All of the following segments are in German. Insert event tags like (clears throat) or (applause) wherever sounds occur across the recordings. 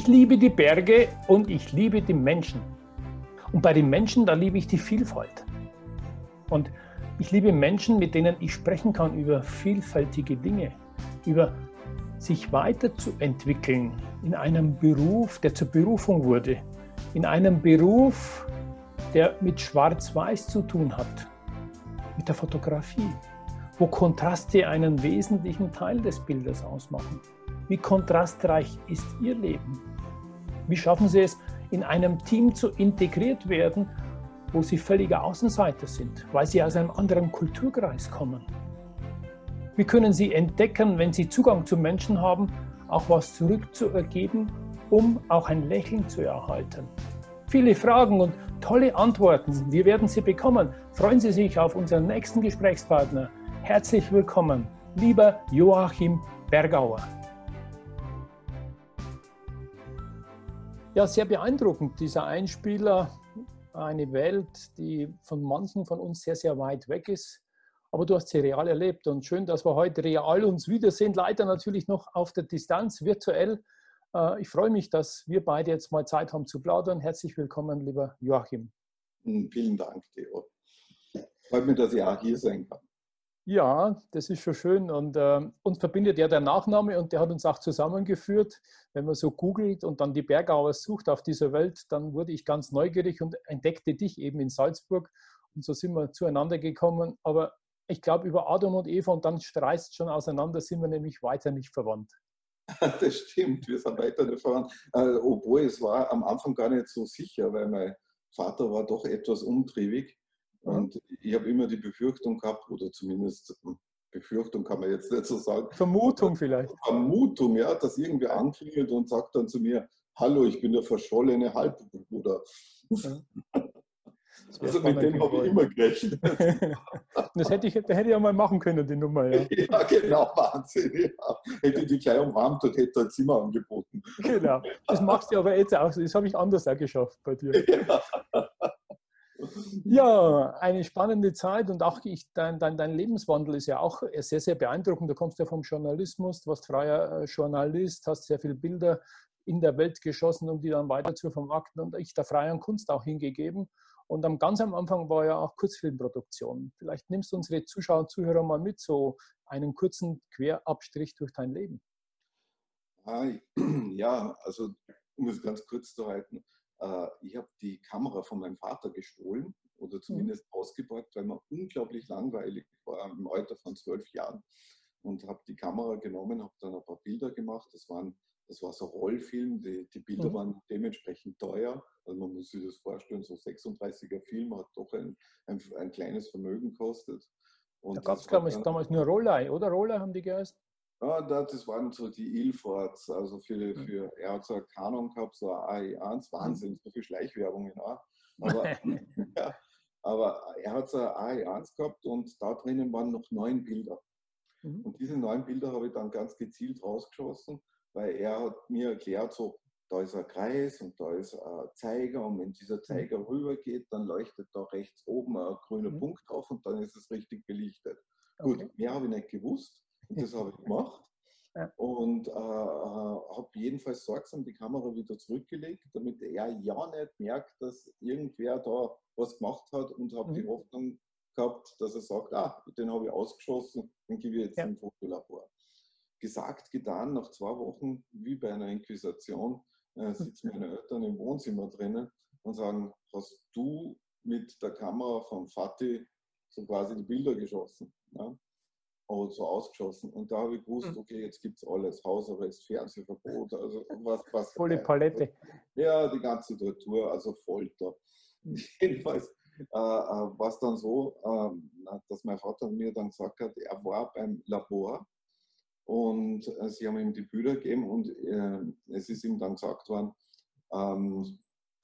Ich liebe die Berge und ich liebe die Menschen. Und bei den Menschen, da liebe ich die Vielfalt. Und ich liebe Menschen, mit denen ich sprechen kann über vielfältige Dinge, über sich weiterzuentwickeln in einem Beruf, der zur Berufung wurde, in einem Beruf, der mit Schwarz-Weiß zu tun hat, mit der Fotografie, wo Kontraste einen wesentlichen Teil des Bildes ausmachen. Wie kontrastreich ist Ihr Leben? Wie schaffen Sie es, in einem Team zu integriert werden, wo Sie völlige Außenseiter sind, weil Sie aus einem anderen Kulturkreis kommen? Wie können Sie entdecken, wenn Sie Zugang zu Menschen haben, auch was zurückzuergeben, um auch ein Lächeln zu erhalten? Viele Fragen und tolle Antworten. Wir werden sie bekommen. Freuen Sie sich auf unseren nächsten Gesprächspartner. Herzlich willkommen, lieber Joachim Bergauer. Ja, sehr beeindruckend, dieser Einspieler. Eine Welt, die von manchen von uns sehr, sehr weit weg ist. Aber du hast sie real erlebt und schön, dass wir heute real uns wiedersehen. Leider natürlich noch auf der Distanz, virtuell. Äh, ich freue mich, dass wir beide jetzt mal Zeit haben zu plaudern. Herzlich willkommen, lieber Joachim. Hm, vielen Dank, Theo. Freut mich, dass ich auch hier sein kann. Ja, das ist schon schön. Und äh, uns verbindet ja der Nachname und der hat uns auch zusammengeführt. Wenn man so googelt und dann die Bergauer sucht auf dieser Welt, dann wurde ich ganz neugierig und entdeckte dich eben in Salzburg. Und so sind wir zueinander gekommen. Aber ich glaube, über Adam und Eva und dann streist schon auseinander, sind wir nämlich weiter nicht verwandt. (laughs) Das stimmt, wir sind weiter nicht verwandt. Äh, obwohl es war am Anfang gar nicht so sicher, weil mein Vater war doch etwas umtriebig und ich habe immer die Befürchtung gehabt, oder zumindest Befürchtung kann man jetzt nicht so sagen. Vermutung vielleicht. Vermutung, ja, dass irgendwer anklingelt und sagt dann zu mir, hallo, ich bin der verschollene Halbbruder. Ja. (laughs) Also mit dem habe ich immer gerechnet. (laughs) das hätte ich, das hätte ich ja mal machen können, die Nummer. Ja, (laughs) ja genau, Wahnsinn. Ja. Hätte die gleich umarmt und hätte ein Zimmer angeboten. Genau. Das machst du aber jetzt auch. Das habe ich anders auch geschafft bei dir. Ja. Ja, eine spannende Zeit und auch ich, dein, dein, dein Lebenswandel ist ja auch sehr, sehr beeindruckend. Du kommst ja vom Journalismus, du warst freier äh, Journalist, hast sehr viele Bilder in der Welt geschossen, um die dann weiter zu vermarkten und ich der freien Kunst auch hingegeben. Und am, ganz am Anfang war ja auch Kurzfilmproduktion. Vielleicht nimmst du unsere Zuschauer und Zuhörer mal mit, so einen kurzen Querabstrich durch dein Leben. (clears throat) Ja, also um es ganz kurz zu halten, ich habe die Kamera von meinem Vater gestohlen oder mhm. zumindest mhm. ausgeborgt, weil mir unglaublich langweilig war im Alter von zwölf Jahren und habe die Kamera genommen, habe dann ein paar Bilder gemacht. Das, waren, das war so Rollfilm, die, die Bilder mhm. waren dementsprechend teuer. Also man muss sich das vorstellen, so 36er Film hat doch ein, ein, ein kleines Vermögen gekostet. Und da gab es damals, damals nur Rollei, oder? Rollei haben die geheißen? Ja, das waren so die Ilfords, also für, mhm. für er hat so eine Kanon gehabt, so eine AI1, mhm. Wahnsinn, so viel Schleichwerbung, ja. Aber, (laughs) (laughs) ja, aber er hat so eine AI1 gehabt und da drinnen waren noch neun Bilder. Mhm. Und diese neun Bilder habe ich dann ganz gezielt rausgeschossen, weil er hat mir erklärt, so, da ist ein Kreis und da ist ein Zeiger und wenn dieser Zeiger rübergeht, dann leuchtet da rechts oben ein grüner Punkt auf und dann ist es richtig belichtet. Okay. Gut, mehr habe ich nicht gewusst. Und das habe ich (laughs) gemacht. Ja. Und äh, habe jedenfalls sorgsam die Kamera wieder zurückgelegt, damit er ja nicht merkt, dass irgendwer da was gemacht hat und habe mhm. die Hoffnung gehabt, dass er sagt, ah, den habe ich ausgeschossen, den gebe ich jetzt ja. im Fotolabor. Gesagt, getan, nach zwei Wochen, wie bei einer Inquisition, äh, (laughs) sitzen meine Eltern im Wohnzimmer drinnen und sagen, hast du mit der Kamera von Fatih so quasi die Bilder geschossen? Ja? Und so ausgeschossen. Und da habe ich gewusst, hm. okay, jetzt gibt es alles. Hausarrest, Fernsehverbot, also was. was (laughs) Volle Palette. Ja, die ganze Tortur, also Folter. Hm. (laughs) Jedenfalls äh, äh war es dann so, äh, dass mein Vater mir dann gesagt hat, er war beim Labor und äh, sie haben ihm die Bilder gegeben und äh, es ist ihm dann gesagt worden, ähm,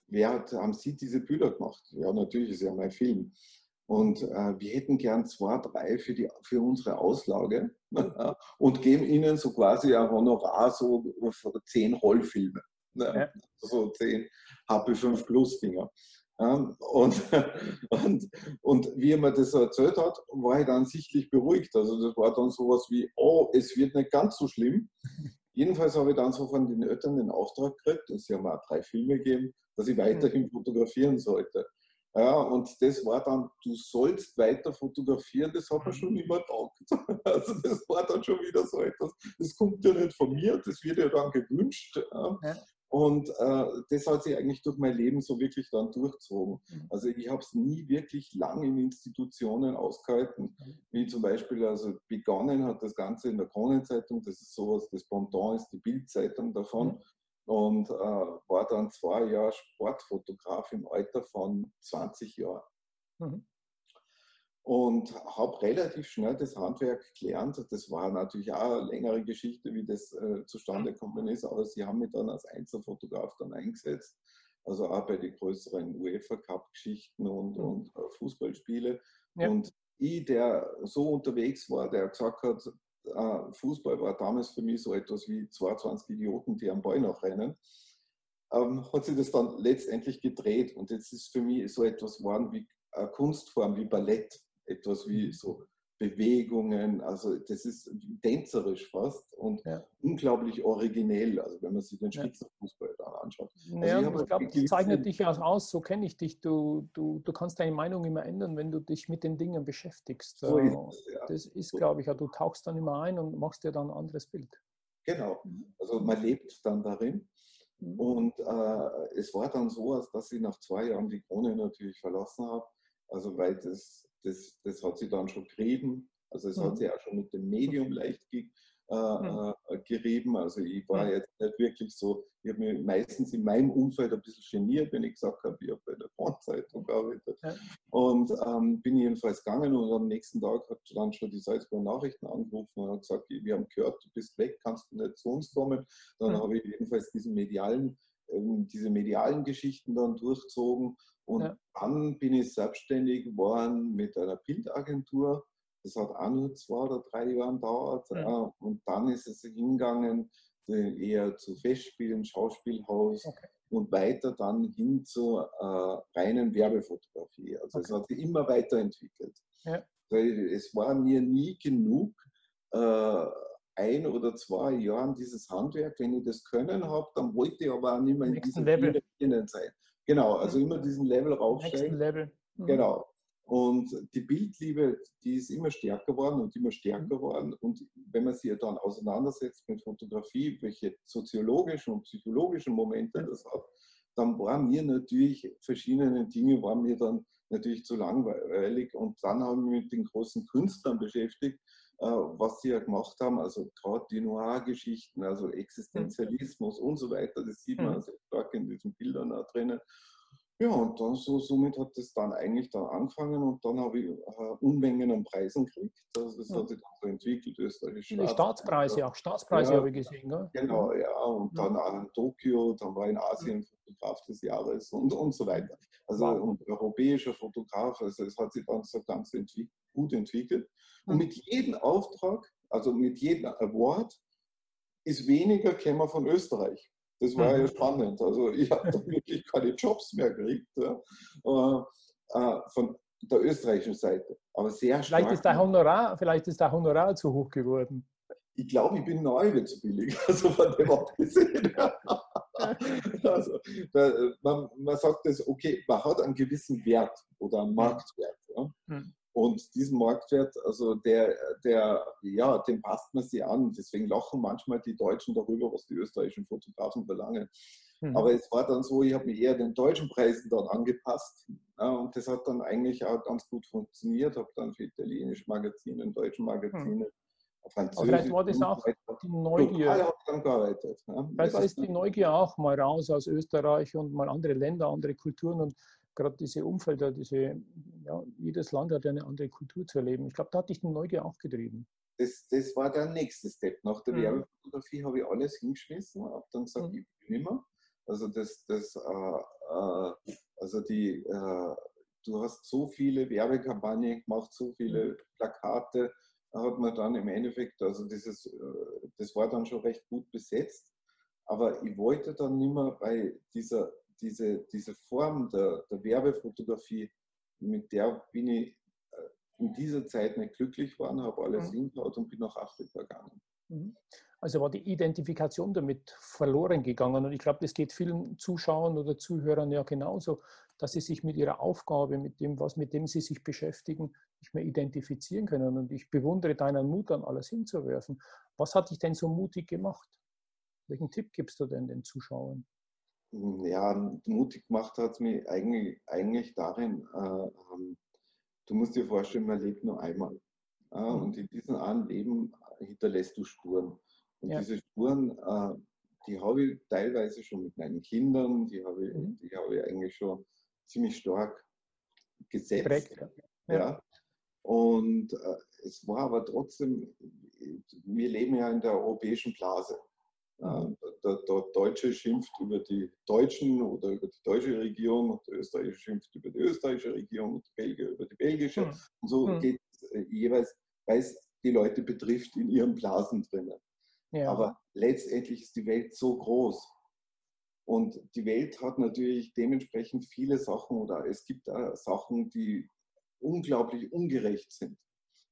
wer hat, haben Sie diese Bilder gemacht? Ja, natürlich ist ja mein Film. Und äh, wir hätten gern zwei, drei für, die, für unsere Auslage (laughs) und geben ihnen so quasi ein Honorar so zehn Rollfilme. Ne? Ja. So zehn HP5 Plus Dinger. Ja, und, (laughs) und, und wie er mir das erzählt hat, war ich dann sichtlich beruhigt. Also das war dann sowas wie, oh, es wird nicht ganz so schlimm. Jedenfalls habe ich dann so von den Eltern den Auftrag gekriegt, und sie haben auch drei Filme gegeben, dass ich weiterhin fotografieren sollte. Ja, und das war dann, du sollst weiter fotografieren, das hat man schon mhm. übertaugt. (laughs) Also das war dann schon wieder so etwas, das kommt ja nicht von mir, das wird ja dann gewünscht. Ja. Und äh, das hat sich eigentlich durch mein Leben so wirklich dann durchzogen. Mhm. Also ich habe es nie wirklich lang in Institutionen ausgehalten, mhm. wie zum Beispiel, also begonnen hat das Ganze in der Kronenzeitung, das ist sowas, das Pendant ist die Bildzeitung davon und äh, war dann zwei Jahre Sportfotograf im Alter von 20 Jahren. Mhm. Und habe relativ schnell das Handwerk gelernt. Das war natürlich auch eine längere Geschichte, wie das äh, zustande gekommen ist, aber sie haben mich dann als Einzelfotograf dann eingesetzt. Also auch bei den größeren UEFA Cup-Geschichten und, mhm. und äh, Fußballspiele. Ja. Und ich, der so unterwegs war, der gesagt hat, äh, Fußball war damals für mich so etwas wie 22 Idioten, die am Ball noch rennen, ähm, hat sich das dann letztendlich gedreht und jetzt ist für mich so etwas geworden wie eine Kunstform, wie Ballett, etwas wie mhm. so Bewegungen, also das ist tänzerisch fast und ja. unglaublich originell, also wenn man sich den Spitzenfußball da anschaut. Also ja, ich, ich glaube, das zeichnet dich ja aus, so kenne ich dich, du, du, du kannst deine Meinung immer ändern, wenn du dich mit den Dingen beschäftigst. So ist es, ja. Das ist, glaube ich, ja, du tauchst dann immer ein und machst dir dann ein anderes Bild. Genau, mhm. also man lebt dann darin. Mhm. Und äh, es war dann so, dass ich nach zwei Jahren die Krone natürlich verlassen habe. Also weil das das, das hat sie dann schon gerieben. Also es mhm. hat sie auch schon mit dem Medium leicht ge, äh, mhm. äh, gerieben. Also ich war jetzt nicht wirklich so, ich habe mich meistens in meinem Umfeld ein bisschen geniert, wenn ich gesagt habe, ich habe bei der Frontzeitung gearbeitet. Ja. Und ähm, bin jedenfalls gegangen und am nächsten Tag hat dann schon die Salzburger Nachrichten angerufen und hat gesagt, wir haben gehört, du bist weg, kannst du nicht zu uns kommen. Dann mhm. habe ich jedenfalls diesen medialen ähm, diese medialen Geschichten dann durchzogen. Und ja. dann bin ich selbstständig geworden mit einer Bildagentur. Das hat auch nur zwei oder drei Jahre gedauert. Ja. Und dann ist es hingegangen eher zu Festspielen, Schauspielhaus okay. und weiter dann hin zur äh, reinen Werbefotografie. Also okay. es hat sich immer weiterentwickelt. Ja. Es war mir nie genug, äh, ein oder zwei Jahren dieses Handwerk, wenn ich das können habe, dann wollte ich aber auch nicht mehr in diesem Level sein. Genau, also immer diesen Level raufsteigen. Level. Mhm. Genau. Und die Bildliebe, die ist immer stärker geworden und immer stärker mhm. geworden. Und wenn man sich dann auseinandersetzt mit Fotografie, welche soziologischen und psychologischen Momente das hat, dann waren mir natürlich verschiedene Dinge, waren mir dann natürlich zu langweilig. Und dann habe ich mich mit den großen Künstlern beschäftigt, was sie ja gemacht haben, also gerade die Noir-Geschichten, also Existenzialismus und so weiter, das sieht man mhm. sehr stark in diesen Bildern auch drinnen. Ja, und dann so, somit hat das dann eigentlich dann angefangen und dann habe ich äh, Unmengen an Preisen gekriegt. Also das ja. hat sich dann so entwickelt, österreichische Staats Staatspreise, auch Staatspreise ja, habe ich gesehen. Gell? Genau, ja, und ja. dann auch in Tokio, dann war in Asien Fotograf des Jahres und, und so weiter. Also wow. und europäischer Fotograf, also es hat sich dann so ganz entwick gut entwickelt. Und hm. mit jedem Auftrag, also mit jedem Award, ist weniger käme von Österreich. Das war mhm. ja spannend. Also ich habe da (laughs) wirklich keine Jobs mehr gekriegt ja, äh, äh, von der österreichischen Seite. Aber sehr stark. Vielleicht ist der Honorar, vielleicht ist der Honorar zu hoch geworden. Ich glaube, ich bin neu zu billig, (laughs) also von dem abgesehen. (laughs) also, da, man, man, sagt das, okay, man hat einen gewissen Wert oder einen Marktwert. Ja? Und diesen Marktwert, also der, der, ja, den passt man sich an. Deswegen lachen manchmal die Deutschen darüber, was die österreichischen Fotografen verlangen. Mhm. Aber es war dann so, ich habe mich eher den deutschen Preisen dann angepasst. Ja, und das hat dann eigentlich auch ganz gut funktioniert. Habe dann für italienische Magazine, deutsche Magazine, mhm. Französisch. vielleicht war das auch die Neugier. Dann gearbeitet, ja. Vielleicht war es die Neugier auch mal raus aus Österreich und mal andere Länder, andere Kulturen. Und gerade diese Umfelder, diese, ja, jedes Land hat ja eine andere Kultur zu erleben. Ich glaube, da hat dich die Neugier auch getrieben. Das, das war der nächste Step. Nach der mhm. Werbefotografie habe ich alles hingeschmissen, habe dann gesagt, mhm. ich will nicht mehr. Also das, das, äh, äh, also die, äh, du hast so viele Werbekampagnen gemacht, so viele mhm. Plakate, da hat man dann im Endeffekt, also dieses, äh, das war dann schon recht gut besetzt, aber ich wollte dann nicht mehr bei dieser, diese, diese Form der, der Werbefotografie, mit der bin ich äh, in dieser Zeit nicht glücklich geworden, habe alles mhm. hingehaut und bin nach Afrika gegangen. Mhm. Also war die Identifikation damit verloren gegangen. Und ich glaube, das geht vielen Zuschauern oder Zuhörern ja genauso, dass sie sich mit ihrer Aufgabe, mit dem, was mit dem sie sich beschäftigen, nicht mehr identifizieren können. Und ich bewundere deinen Mut, dann alles hinzuwerfen. Was hat dich denn so mutig gemacht? Welchen Tipp gibst du denn den Zuschauern? Ja, mutig gemacht hat es mich eigentlich, eigentlich darin, äh, ähm, du musst dir vorstellen, man lebt nur einmal. Äh, mhm. Und in diesem einen Leben hinterlässt du Spuren. Und ja. diese Spuren, äh, die habe ich teilweise schon mit meinen Kindern, die habe ich, mhm. die habe ich eigentlich schon ziemlich stark gesetzt. Direkt, ja. ja. Und äh, es war aber trotzdem, wir leben ja in der europäischen Blase. Mhm. Der, der, Deutsche schimpft über die Deutschen oder über die deutsche Regierung und der Österreicher schimpft über die österreichische Regierung und die Belgier über die belgische. Mhm. Und so mhm. geht es äh, jeweils, weil es die Leute betrifft, in ihren Blasen drinnen. Ja. Aber letztendlich ist die Welt so groß. Und die Welt hat natürlich dementsprechend viele Sachen oder es gibt da Sachen, die unglaublich ungerecht sind.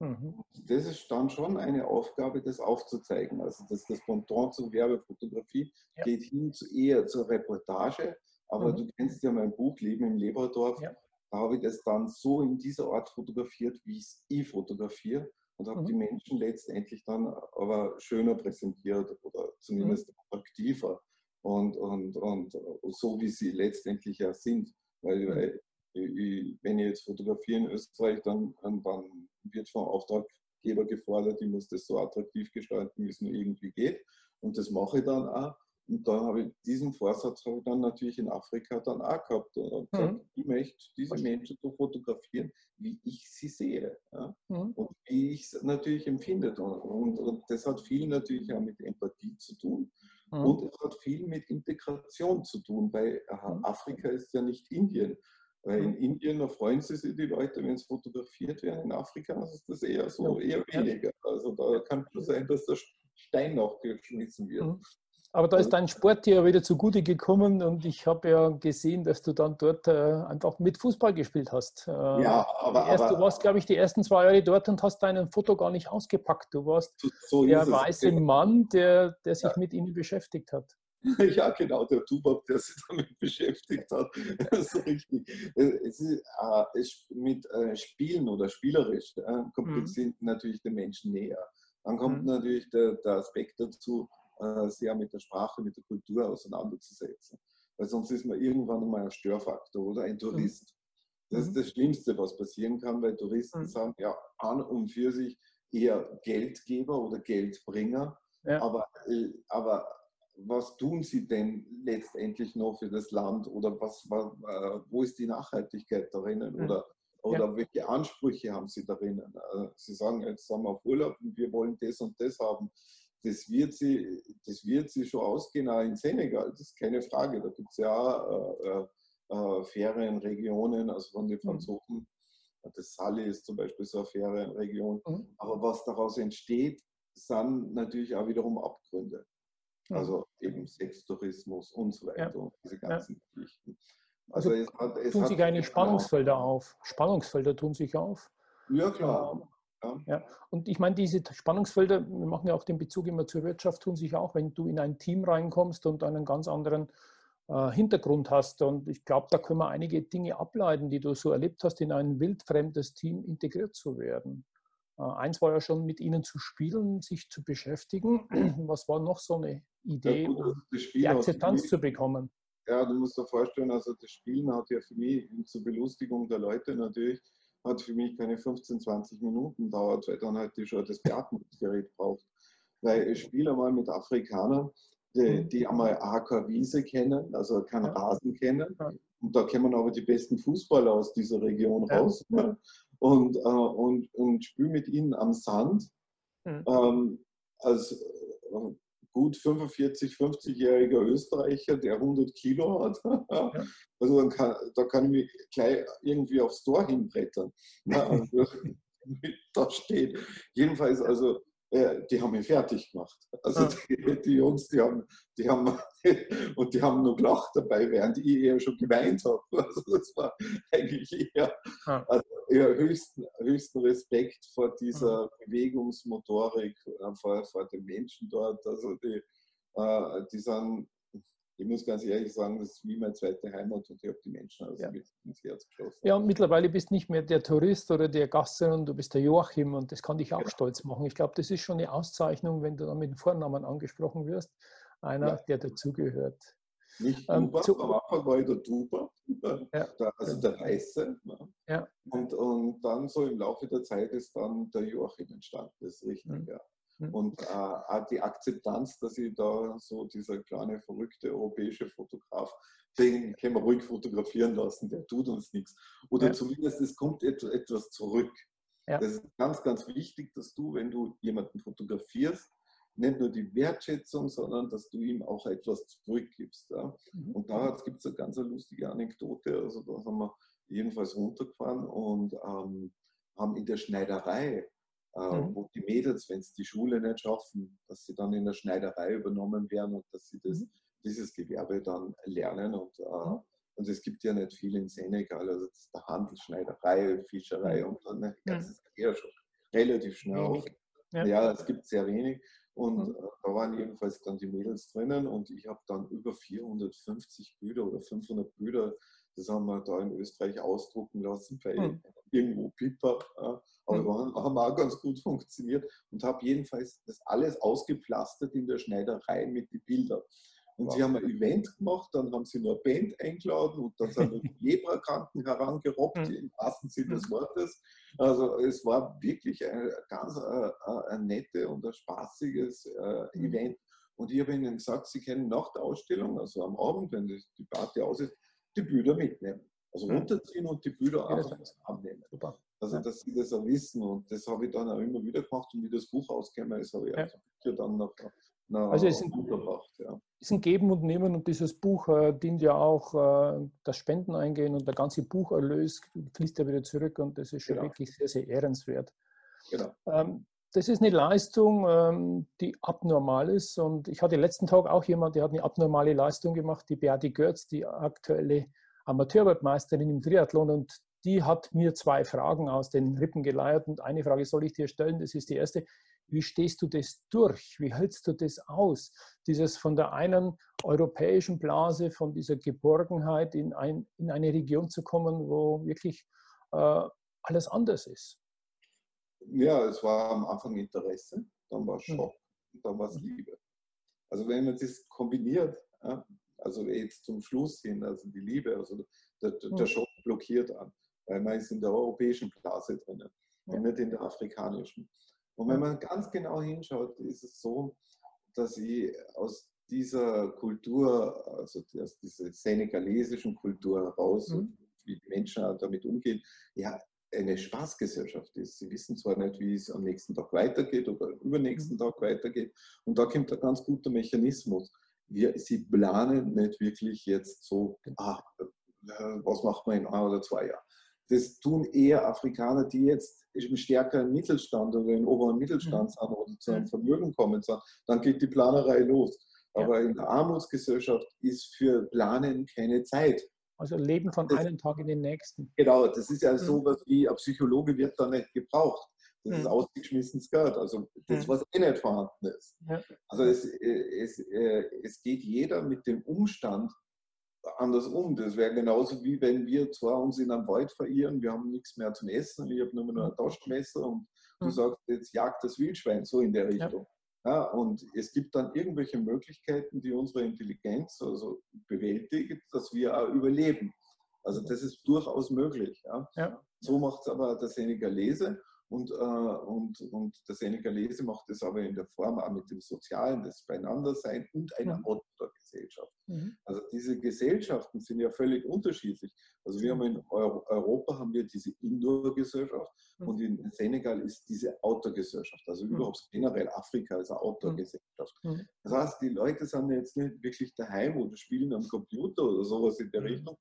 Mhm. Das ist dann schon eine Aufgabe, das aufzuzeigen. Also das, das Pendant zur Werbefotografie ja. geht hin zu, eher zur Reportage. Aber mhm. du kennst ja mein Buch Leben im Leberdorf. Ja. Da habe ich das dann so in dieser Art fotografiert, wie ich es eh fotografiere und habe mhm. die Menschen letztendlich dann aber schöner präsentiert oder zumindest mhm. attraktiver und, und, und so, wie sie letztendlich ja sind. Weil, mhm. weil wenn ich jetzt fotografiere in Österreich, dann, dann wird vom Auftraggeber gefordert, ich muss das so attraktiv gestalten, wie es nur irgendwie geht. Und das mache ich dann auch. Und dann habe ich diesen Vorsatz habe ich dann natürlich in Afrika dann auch gehabt. Und gesagt, mhm. ich möchte diese Menschen so fotografieren, wie ich sie sehe. Ja? Mhm. Und wie ich es natürlich empfinde. Und, und, das hat viel natürlich auch mit Empathie zu tun. Mhm. Und es hat viel mit Integration zu tun, weil mhm. Afrika ist ja nicht Indien. Weil in mhm. Indien da freuen sie sich die Leute, wenn es fotografiert wird. In Afrika ist das eher so, eher weniger. Also da kann es sein, dass der Stein noch geschmissen wird. Mhm. Aber da ist dein Sport dir wieder zugute gekommen und ich habe ja gesehen, dass du dann dort äh, einfach mit Fußball gespielt hast. Äh, ja, aber, erst, aber, Du warst, glaube ich, die ersten zwei Jahre dort und hast dein Foto gar nicht ausgepackt. Du warst so der weiße Mann, der, der sich ja. mit ihnen beschäftigt hat. (laughs) Ja, genau, der Tubab, der sich damit (laughs) beschäftigt hat. (laughs) Das ist richtig. Es ist, äh, mit äh, Spielen oder spielerisch äh, kommt mhm. sind natürlich den Menschen näher. Dann kommt mhm. natürlich der, der Aspekt dazu, äh, sehr mit der Sprache, mit der Kultur auseinanderzusetzen. Weil sonst ist man irgendwann einmal ein Störfaktor oder ein Tourist. Das ist mhm. das Schlimmste, was passieren kann, weil Touristen mhm. sagen, ja, an und für sich eher Geldgeber oder Geldbringer. Ja. Aber, äh, aber was tun sie denn letztendlich noch für das Land oder was, äh, wo ist die Nachhaltigkeit darin oder, oder ja. welche Ansprüche haben sie darin? Sie sagen, jetzt sind wir auf Urlaub und wir wollen das und das haben das wird sie, das wird sie schon ausgehen, auch in Senegal, das ist keine Frage. Da gibt es ja äh, äh, Ferienregionen, also von den mhm. Franzosen. Mhm. Das Sali ist zum Beispiel so eine Ferienregion. Mhm. Aber was daraus entsteht, sind natürlich auch wiederum Abgründe. Also eben Sextourismus und so weiter ja. diese ganzen ja. Geschichten. Also, also es hat, es tun sich eigentlich Spannungsfelder auf. Spannungsfelder tun sich auf. Ja, klar. Ja. Und ich meine, diese Spannungsfelder, wir machen ja auch den Bezug immer zur Wirtschaft, tun sich auch, wenn du in ein Team reinkommst und einen ganz anderen äh, Hintergrund hast. Und ich glaube, da können wir einige Dinge ableiten, die du so erlebt hast, in ein wildfremdes Team integriert zu werden. Äh, eins war ja schon, mit ihnen zu spielen, sich zu beschäftigen. (clears throat) Was war noch so eine Idee, ja, gut, um die Akzeptanz zu bekommen? Ja, du musst dir vorstellen, also das Spielen hat ja für mich zur Belustigung der Leute natürlich hat für mich keine 15, 20 Minuten dauert, weil dann halt die schon das Beatmungsgerät braucht. Weil ich spiele einmal mit Afrikanern, die, mhm. die einmal AK Wiese kennen, also keinen Rasen kennen. Und da kommen aber die besten Fußballer aus dieser Region raus. Ne? Und, äh, und, und spiele mit ihnen am Sand. Mhm. Ähm, als äh, gut 45, 50-jähriger Österreicher, der 100 Kilo hat. (laughs) Ja. Also kann, da kann ich mich gleich irgendwie aufs Tor hinbrettern. Ja, (laughs) also, (laughs) da steht. Jedenfalls, also äh, die haben mich fertig gemacht. Also ja. die, die, Jungs, die haben, die haben und die haben nur gelacht dabei, während ich eher schon geweint habe. Also das war eigentlich eher, also eher höchsten, höchsten Respekt vor dieser Bewegungsmotorik, äh, vor, vor den Menschen dort. Also die, äh, die sind ich muss ganz ehrlich sagen, das ist wie meine zweite Heimat und ich habe die Menschen also ja. mit ins Herz geschlossen. Ja, und mittlerweile bist du nicht mehr der Tourist oder der Gast, sondern du bist der Joachim und das kann dich auch ja. stolz machen. Ich glaube, das ist schon eine Auszeichnung, wenn du dann mit dem Vornamen angesprochen wirst. Einer, ja. der dazugehört. Nicht ähm, Duba, zu, am Anfang war ich der Duba, ja. (laughs) also der Weiße. Ja. Und, und dann so im Laufe der Zeit ist dann der Joachim entstanden, das ist richtig, mhm. ja. Mhm. Und äh, auch die Akzeptanz, dass ich da so dieser kleine, verrückte europäische Fotograf, den können wir ruhig fotografieren lassen, der tut uns nichts. Oder ja. zumindest es kommt etwas zurück. Ja. Das ist ganz, ganz wichtig, dass du, wenn du jemanden fotografierst, nicht nur die Wertschätzung, sondern dass du ihm auch etwas zurückgibst. Ja? Mhm. Und da gibt es eine ganz lustige Anekdote. Also da haben wir jedenfalls runtergefahren und ähm, haben in der Schneiderei äh, mhm. wo die Mädels, wenn es die Schule nicht schaffen, dass sie dann in der Schneiderei übernommen werden und dass sie das, mhm. dieses Gewerbe dann lernen. Und, äh, mhm. und es gibt ja nicht viel in Senegal, also der Handel, Schneiderei, Fischerei mhm. und dann ne, das ist eher schon relativ schnell auf. Ja. ja. es gibt sehr wenig. Und mhm. äh, da waren jedenfalls dann die Mädels drinnen und ich habe dann über 450 Büder oder 500 Büder, das haben wir da in Österreich ausdrucken lassen bei mhm. irgendwo Piper. Ja. Aber mhm. wir haben auch ganz gut funktioniert und habe jedenfalls das alles ausgepflastert in der Schneiderei mit den Bildern. Und wow. sie haben ein Event gemacht, dann haben sie nur eine Band eingeladen und dann sind (laughs) die Leprakranken herangerobbt, mhm. im wahrsten Sinne des mhm. Wortes. Also es war wirklich ein ganz ein, ein nette und ein spaßiges äh, mhm. Event. Und ich habe ihnen gesagt, sie können nach der Ausstellung, also am Abend, wenn die Party aus ist, die Bilder mitnehmen. Also runterziehen und die Bilder einfach abnehmen. Super. Also, dass sie das auch wissen und das habe ich dann auch immer wieder gemacht und wie das Buch ausgekommen ist, habe ich ja. also dann noch, noch also es ist ein, ja. ist ein Geben und Nehmen und dieses Buch äh, dient ja auch äh, das Spenden eingehen und der ganze Bucherlös fließt ja wieder zurück und das ist schon genau. wirklich sehr, sehr ehrenswert. Genau. Ähm, das ist eine Leistung, ähm, die abnormal ist. Und ich hatte letzten Tag auch jemand, der hat eine abnormale Leistung gemacht, die Beate Görz, die aktuelle Amateurweltmeisterin im Triathlon. Und die hat mir zwei Fragen aus den Rippen geleiert und eine Frage soll ich dir stellen, das ist die erste. Wie stehst du das durch? Wie hältst du das aus? Dieses von der einen europäischen Blase, von dieser Geborgenheit in, ein, in eine Region zu kommen, wo wirklich äh, alles anders ist. Ja, es war am Anfang Interesse, dann war es hm. Schock mhm. und dann war es Liebe. Also wenn man das kombiniert, ja, also jetzt zum Schluss hin, also die Liebe, also der, der, der hm. Schock blockiert an weil man ist in der europäischen Blase drinnen ja. und nicht in der afrikanischen. Und wenn man ganz genau hinschaut, ist es so, dass ich aus dieser Kultur, also aus dieser senegalesischen Kultur heraus, mhm. wie die Menschen damit umgehen, ja, eine Spaßgesellschaft ist. Sie wissen zwar nicht, wie es am nächsten Tag weitergeht oder übernächsten mhm. Tag weitergeht. Und da kommt ein ganz guter Mechanismus. Wir, sie planen nicht wirklich jetzt so, ah, was macht man in ein oder zwei Jahren. Das tun eher Afrikaner, die jetzt im stärkeren Mittelstand oder im oberen Mittelstand mhm. sind oder zu einem mhm. Vermögen kommen. Dann geht die Planerei los. Aber in der Armutsgesellschaft ist für Planen keine Zeit. Also Leben von das, einem Tag in den nächsten. Genau, das ist ja mhm. so was wie, ein Psychologe wird da nicht gebraucht. Das mhm. ist ausgeschmissenes Geld. Also das, was eh nicht vorhanden ist. Ja. Also es, äh, es, äh, es geht jeder mit dem Umstand anders um. Das wäre genauso wie wenn wir zwar uns in einem Wald verirren, wir haben nichts mehr zum Essen, ich habe nur noch ein. Taschenmesser und du mhm. sagst, jetzt jagt das Wildschwein, so in der Richtung. Ja. ja. und es gibt dann irgendwelche Möglichkeiten, die unsere Intelligenz also bewältigt, dass wir auch überleben. Also das ist durchaus möglich. Ja. ja. So macht es aber der Senegalese und, äh, und, und der Senegalese macht es aber in der Form auch mit dem Sozialen, das Beieinandersein und einer ja. Gesellschaft. Mhm. Diese Gesellschaften sind ja völlig unterschiedlich. Also wir haben in Europa haben wir diese Indoor-Gesellschaft mhm. und in Senegal ist diese Outdoor-Gesellschaft. Also mhm. überhaupt generell Afrika ist eine Outdoor-Gesellschaft. Mhm. Mhm. Das heißt, die Leute sind jetzt nicht wirklich daheim oder spielen am Computer oder sowas in der mhm. Richtung.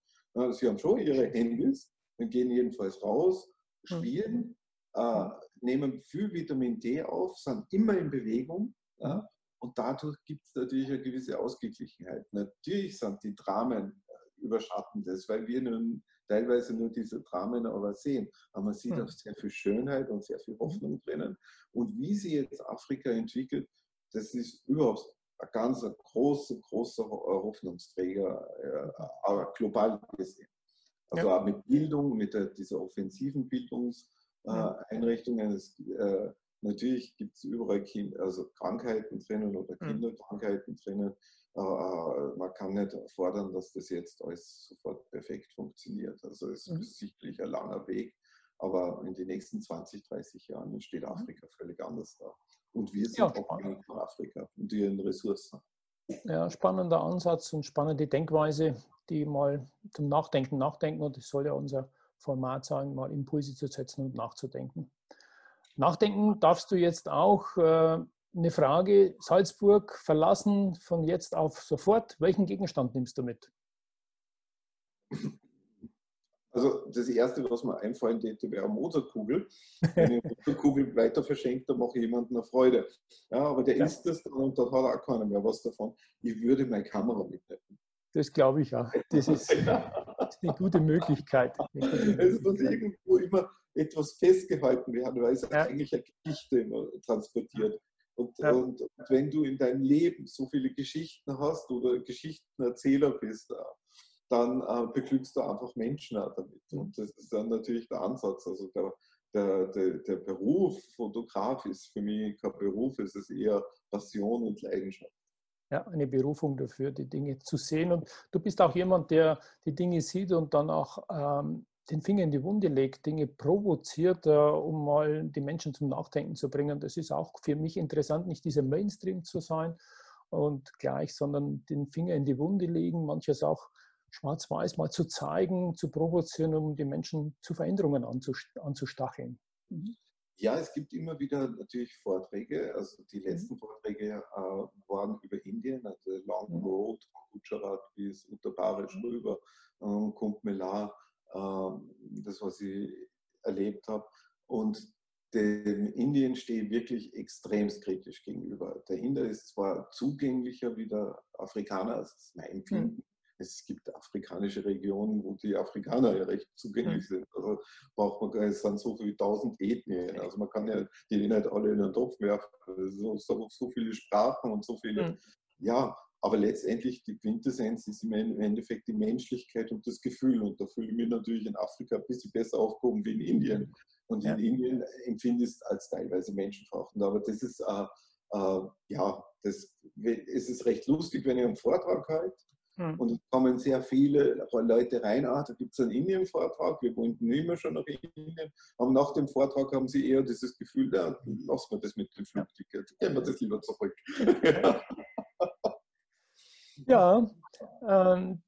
Sie haben schon ihre Handys und gehen jedenfalls raus, spielen, äh, nehmen viel Vitamin D auf, sind immer in Bewegung. Ja? Und dadurch gibt es natürlich eine gewisse Ausgeglichenheit. Natürlich sind die Dramen äh, überschatten das, weil wir nun teilweise nur diese Dramen aber sehen. Aber man sieht hm. auch sehr viel Schönheit und sehr viel Hoffnung drinnen. Und wie sich jetzt Afrika entwickelt, das ist überhaupt ein ganz großer, großer Hoffnungsträger, äh, global gesehen. Also ja. auch mit Bildung, mit dieser offensiven Bildungseinrichtungen. Äh, Natürlich gibt es überall kind, also Krankheiten drinnen oder hm. Kinderkrankheiten drinnen. Aber man kann nicht fordern, dass das jetzt alles sofort perfekt funktioniert. Also es mhm. ist sicherlich ein langer Weg, aber in den nächsten 20, 30 Jahren steht mhm. Afrika völlig anders da. Und wir sind ja, auch von Afrika und ihren Ressourcen. Ja, spannender Ansatz und spannende Denkweise, die mal zum Nachdenken nachdenken und das soll ja unser Format sein, mal Impulse zu setzen und nachzudenken. Nachdenken darfst du jetzt auch äh, eine Frage, Salzburg verlassen von jetzt auf sofort. Welchen Gegenstand nimmst du mit? Also das Erste, was mir einfallen täte, wäre eine Motorkugel. Wenn ich eine Motorkugel weiter verschenkt, dann mache ich jemandem eine Freude. Ja, aber der ja. isst das dann und da hat auch keiner mehr was davon. Ich würde meine Kamera mitnehmen. Das glaube ich auch. Das ist, das (laughs) ist eine gute Möglichkeit. Es muss irgendwo immer etwas festgehalten werden, weil es ja. eigentlich eine Geschichte transportiert. Und, ja. und, und, wenn du in deinem Leben so viele Geschichten hast oder Geschichtenerzähler bist, äh, dann äh, beglückst du einfach Menschen auch damit. Mhm. Und das ist dann natürlich der Ansatz. Also der, der, der, der Beruf Fotograf ist für mich kein Beruf, es ist eher Passion und Leidenschaft. Ja, eine Berufung dafür, die Dinge zu sehen. Und du bist auch jemand, der die Dinge sieht und dann auch ähm, den Finger in die Wunde legt, Dinge provoziert, äh, um mal die Menschen zum Nachdenken zu bringen. Das ist auch für mich interessant, nicht dieser Mainstream zu sein und gleich, sondern den Finger in die Wunde legen, manches auch schwarz-weiß mal zu zeigen, zu provozieren, um die Menschen zu Veränderungen anzustacheln. Mhm. Ja, es gibt immer wieder natürlich Vorträge. Also die mhm. letzten Vorträge äh, waren über Indien, also Long mhm. Road von Gujarat bis Uttar Pradesh rüber, ähm, Kumbh Mela das, was ich erlebt habe. Und dem Indien stehe ich wirklich extremst kritisch gegenüber. Der Inder ist zwar zugänglicher wie der Afrikaner, das ist mein Empfinden. Mhm. Es gibt afrikanische Regionen, wo die Afrikaner ja recht zugänglich mhm. sind. Also braucht man es sind so viele tausend Ethnien. Also man kann ja die nicht alle in den Topf werfen. So, so, so viele Sprachen und so viele. Mhm. Ja, aber letztendlich die Quintessenz ist im Endeffekt die Menschlichkeit und das Gefühl. Und da fühle ich mich natürlich in Afrika ein bisschen besser aufgehoben wie in Indien. Und ja. in Indien empfinde ich es als teilweise menschenverachtend. Aber das ist, äh, äh, ja, das, es ist recht lustig, wenn ich einen Vortrag halte. Hm. Und es kommen sehr viele Leute rein, ah, da gibt es einen Indien-Vortrag, wir wollten immer schon nach Indien. Aber nach dem Vortrag haben sie eher dieses Gefühl, ja, lassen wir das mit dem Flugticket, gehen wir das lieber zurück. (laughs) Ja, ähm,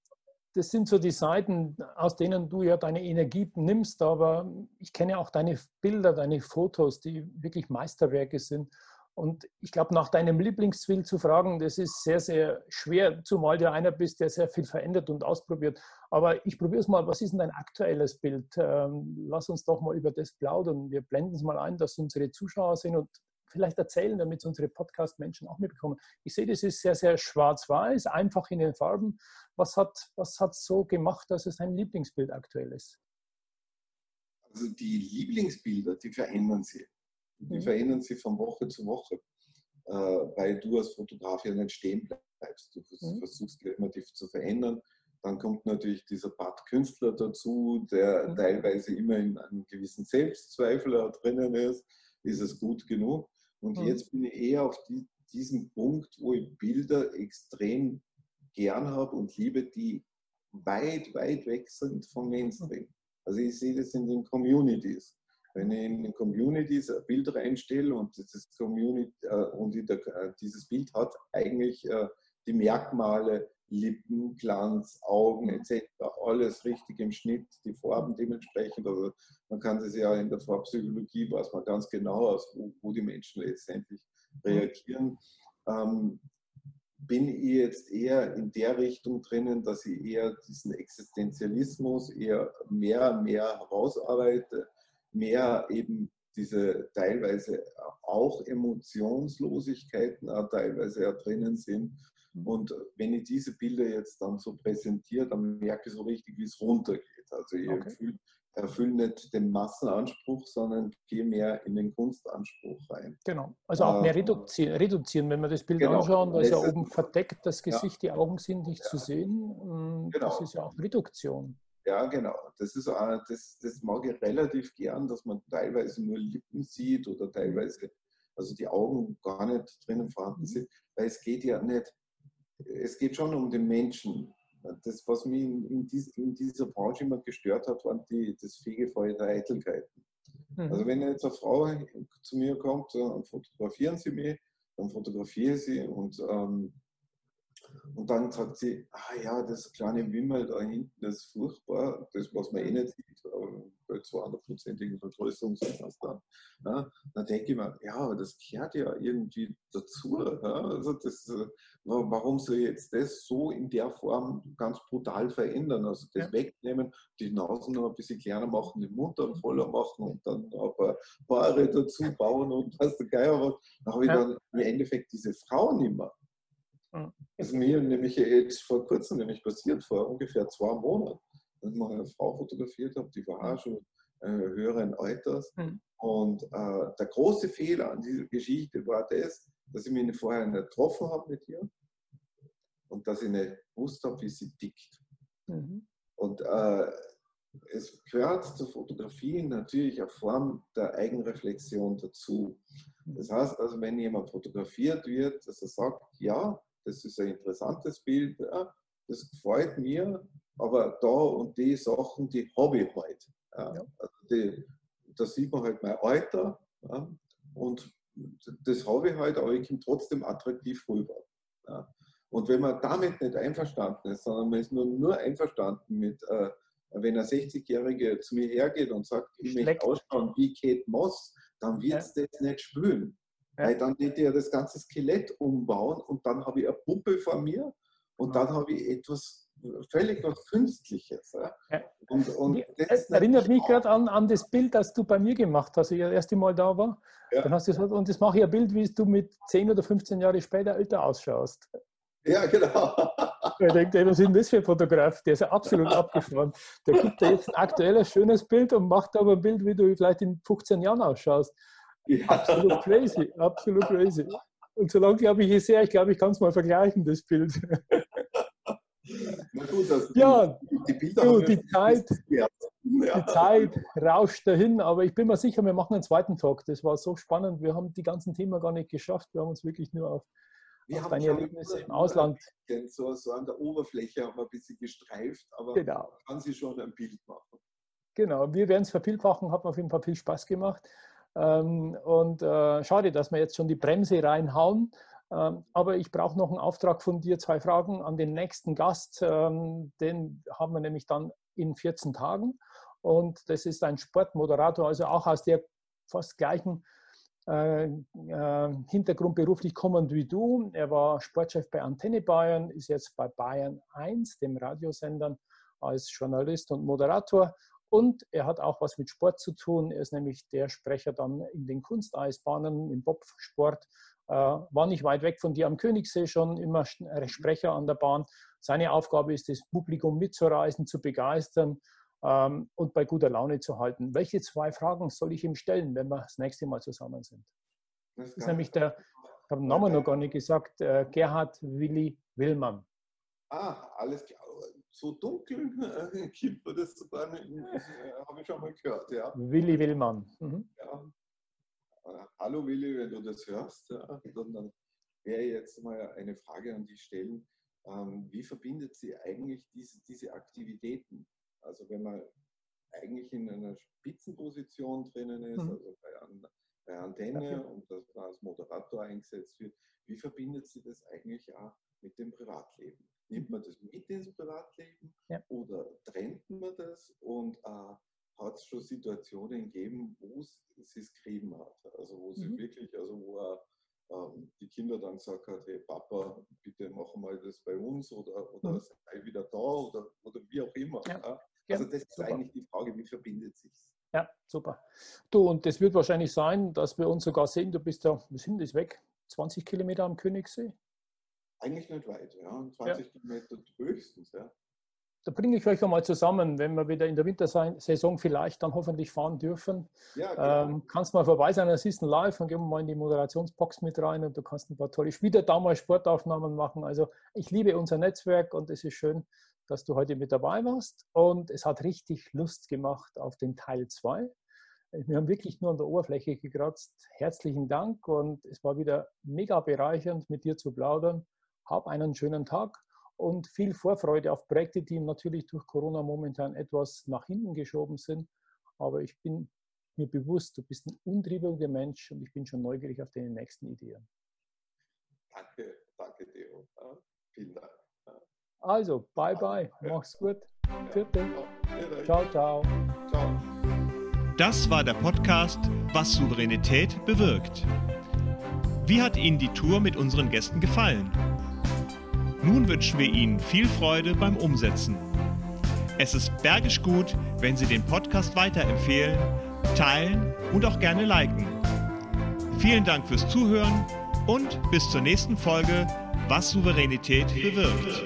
das sind so die Seiten, aus denen du ja deine Energie nimmst, aber ich kenne auch deine Bilder, deine Fotos, die wirklich Meisterwerke sind. Und ich glaube, nach deinem Lieblingsbild zu fragen, das ist sehr, sehr schwer, zumal du einer bist, der sehr viel verändert und ausprobiert. Aber ich probiere es mal, was ist denn dein aktuelles Bild? Ähm, lass uns doch mal über das plaudern. Wir blenden es mal ein, dass unsere Zuschauer sind und vielleicht erzählen, damit unsere Podcast-Menschen auch mitbekommen. Ich sehe, das ist sehr, sehr schwarz-weiß, einfach in den Farben. Was hat was hat so gemacht, dass es dein Lieblingsbild aktuell ist? Also die Lieblingsbilder, die verändern sich. Die mhm. verändern sich von Woche zu Woche, äh, weil du als Fotograf ja nicht stehen bleibst. Du mhm. versuchst immer dich zu verändern. Dann kommt natürlich dieser Bad Künstler dazu, der mhm. teilweise immer in einem gewissen Selbstzweifel drinnen ist. Ist es gut genug? Und mhm. jetzt bin ich eher auf die, diesem Punkt, wo ich Bilder extrem gern habe und liebe, die weit, weit weg sind vom Mainstream. Also ich sehe das in den Communities. Wenn ich in den Communities ein Bild reinstelle und, das Community, äh, und der, äh, dieses Bild hat eigentlich äh, die Merkmale, Lippen, Glanz, Augen etc. Alles richtig im Schnitt, die Farben dementsprechend. Also man kann das ja in der Farbpsychologie, weiß man ganz genau aus, wo, wo die Menschen letztendlich reagieren. Ähm, bin ich jetzt eher in der Richtung drinnen, dass ich eher diesen Existenzialismus eher mehr, mehr herausarbeite, mehr eben diese teilweise auch Emotionslosigkeiten auch teilweise ja drinnen sind. Mhm. Und wenn ich diese Bilder jetzt dann so präsentiere, dann merke ich so richtig, wie es runtergeht. Also ich okay. erfülle nicht den Massenanspruch, sondern gehe mehr in den Kunstanspruch rein. Genau, also auch mehr reduzieren, reduzieren wenn wir das Bild genau. anschauen, da ist ja oben verdeckt das Gesicht, ja. die Augen sind nicht ja. zu sehen. Genau. Das ist ja auch Reduktion. Ja, genau. Das, ist, das, das mag ich relativ gern, dass man teilweise nur Lippen sieht oder teilweise, also die Augen gar nicht drinnen vorhanden mhm. sind, weil es geht ja nicht, es geht schon um den Menschen. Das, was mich in, in, dies, in dieser Branche immer gestört hat, waren die, das Fegefeuer der Eitelkeiten. Mhm. Also wenn jetzt eine Frau zu mir kommt, dann fotografieren sie mich, dann fotografiere sie und ähm, und dann sagt sie, ah ja, das kleine Wimmel da hinten, das ist furchtbar, das, was man eh nicht sieht, bei 200-prozentigen Vergrößerung sieht man es dann. Ja, dann denke ich mir, ja, aber das gehört ja irgendwie dazu. Ja, also das, äh, warum soll ich jetzt das so in der Form ganz brutal verändern? Also das ja. wegnehmen, die Nase noch ein bisschen kleiner machen, den Mund dann voller machen und dann ein paar Paare dazu bauen und was der Geier was. Dann habe ich dann im Endeffekt diese Frau nicht mehr. Das ist mir nämlich jetzt vor kurzem nämlich passiert, vor ungefähr zwei Monaten, dass ich mal eine Frau fotografiert habe, die war auch schon äh, höheren Alters. Mhm. Und äh, der große Fehler an dieser Geschichte war das, dass ich mich vorher nicht getroffen habe mit ihr und dass ich nicht gewusst habe, wie sie tickt. Mhm. Und äh, es gehört zur Fotografie natürlich eine Form der Eigenreflexion dazu. Das heißt also, wenn jemand fotografiert wird, dass er sagt, ja, das ist ein interessantes Bild, ja, das gefällt mir, aber da und die Sachen, die habe ich halt. Ja. Also da sieht man halt mein Alter ja, und das habe ich halt, aber ich komme trotzdem attraktiv rüber. Ja. Und wenn man damit nicht einverstanden ist, sondern man ist nur, nur einverstanden mit, äh, wenn ein 60-Jährige zu mir hergeht und sagt, ich möchte ausschauen wie Kate Moss, dann wird es das nicht spüren. Ja. Weil dann wird ja das ganze Skelett umbauen und dann habe ich eine Puppe vor mir und dann habe ich etwas völlig was Künstliches. Ja. Und, und das erinnert mich gerade an, an das Bild, das du bei mir gemacht hast, als ich das erste Mal da war. Ja. Dann hast du gesagt, und das mache ich ein Bild, wie du mit 10 oder 15 Jahre später älter ausschaust. Ja, genau. (laughs) Ich denke, was ist denn das für ein Fotograf? Der ist ja absolut (laughs) abgefahren. Der gibt dir jetzt ein aktuelles, schönes Bild und macht aber ein Bild, wie du vielleicht in 15 Jahren ausschaust. Absolut crazy, absolut crazy. Und solange glaube ich, ich sehe, ich glaube, ich kann es mal vergleichen, das Bild. Na gut, also ja, die, Bilder du, die Zeit, ja. die Zeit rauscht dahin, aber ich bin mir sicher, wir machen einen zweiten Talk. Das war so spannend. Wir haben die ganzen Themen gar nicht geschafft. Wir haben uns wirklich nur auf, wir auf deine Erlebnisse im Ausland. So, so an der Oberfläche haben wir ein bisschen gestreift, aber genau. kann sich schon ein Bild machen. Genau, wir werden es vervielfachen, hat mir auf jeden Fall viel Spaß gemacht. Ähm, und äh, schade, dass wir jetzt schon die Bremse reinhauen. Ähm, aber ich brauche noch einen Auftrag von dir, zwei Fragen an den nächsten Gast. Ähm, den haben wir nämlich dann in 14 Tagen. Und das ist ein Sportmoderator, also auch aus der fast gleichen äh, äh, Hintergrund beruflich kommend wie du. Er war Sportchef bei Antenne Bayern, ist jetzt bei Bayern 1, dem Radiosendern, als Journalist und Moderator und er hat auch was mit Sport zu tun. Er ist nämlich der Sprecher dann in den Kunsteisbahnen, im Bobsport. Äh, war nicht weit weg von dir am Königssee schon, immer äh, Sprecher an der Bahn. Seine Aufgabe ist es, Publikum mitzureisen, zu begeistern ähm, und bei guter Laune zu halten. Welche zwei Fragen soll ich ihm stellen, wenn wir das nächste Mal zusammen sind? Das ist nämlich der, ich habe den Namen noch gar nicht gesagt, äh, Gerhard Willi Willmann. Ah, alles klar so dunkel äh, gibt man das sogar nicht, äh, habe ich schon mal gehört. Ja. Willi Willmann. Mhm. Ja. Äh, hallo Willi, wenn du das hörst, ja, dann wäre jetzt mal eine Frage an dich stellen. Ähm, wie verbindet sie eigentlich diese, diese Aktivitäten? Also wenn man eigentlich in einer Spitzenposition drinnen ist, mhm. also bei, an, bei Antenne ja. und das als Moderator eingesetzt wird, wie verbindet sie das eigentlich auch mit dem Privatleben? Nimmt man das mit ins Privatleben Ja. oder trennt man das? Und äh, hat es schon Situationen gegeben, wo es es geschrieben hat? Also wo sie Mhm. wirklich, also wo er, ähm, die Kinder dann gesagt hat, hey Papa, bitte mach mal das bei uns oder, oder Mhm. sei wieder da oder, oder wie auch immer. Ja. Ja. Also das ist super. eigentlich die Frage, wie verbindet sich Ja, super. Du, und das wird wahrscheinlich sein, dass wir uns sogar sehen, du bist ja, wir sind das weg, 20 Kilometer am Königssee. Eigentlich nicht weit, ja. 20 Kilometer höchstens, ja. Da bringe ich euch einmal zusammen, wenn wir wieder in der Wintersaison vielleicht dann hoffentlich fahren dürfen. Ja, genau. Ähm, kannst mal vorbei sein, das ist ein Live, dann gehen wir mal in die Moderationsbox mit rein und du kannst ein paar tolle Spiele da mal Sportaufnahmen machen. Also ich liebe unser Netzwerk und es ist schön, dass du heute mit dabei warst. Und es hat richtig Lust gemacht auf den Teil 2. Wir haben wirklich nur an der Oberfläche gekratzt. Herzlichen Dank und es war wieder mega bereichernd, mit dir zu plaudern. Hab einen schönen Tag und viel Vorfreude auf Projekte, die natürlich durch Corona momentan etwas nach hinten geschoben sind. Aber ich bin mir bewusst, du bist ein untriebeliger Mensch und ich bin schon neugierig auf deine nächsten Ideen. Danke, danke, Theo. Ja, vielen Dank. Also, bye bye, mach's gut. Ja, Ciao, ciao. Ciao. Das war der Podcast Was Souveränität bewirkt. Wie hat Ihnen die Tour mit unseren Gästen gefallen? Nun wünschen wir Ihnen viel Freude beim Umsetzen. Es ist bergisch gut, wenn Sie den Podcast weiterempfehlen, teilen und auch gerne liken. Vielen Dank fürs Zuhören und bis zur nächsten Folge Was Souveränität bewirkt.